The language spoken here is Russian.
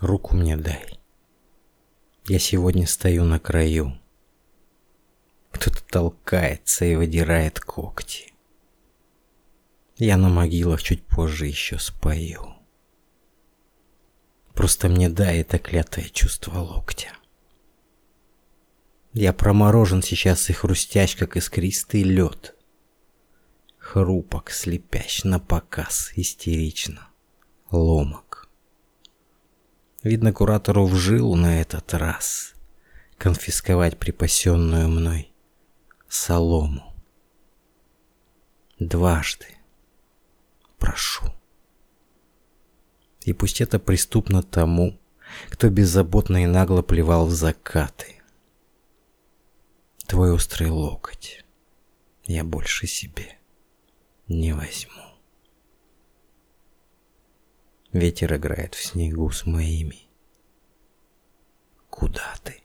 Руку мне дай. Я сегодня стою на краю. Кто-то толкается и выдирает когти. Я на могилах чуть позже еще спою. Просто мне дай это клятое чувство локтя. Я проморожен сейчас и хрустящ, как искристый лед. Хрупок, слепящ, на показ, истерично, ломок. Видно, куратору вжил на этот раз конфисковать припасенную мной солому. Дважды прошу. И пусть это преступно тому, кто беззаботно и нагло плевал в закаты. Твой острый локоть я больше себе не возьму. Ветер играет в снегу с моими. Куда ты?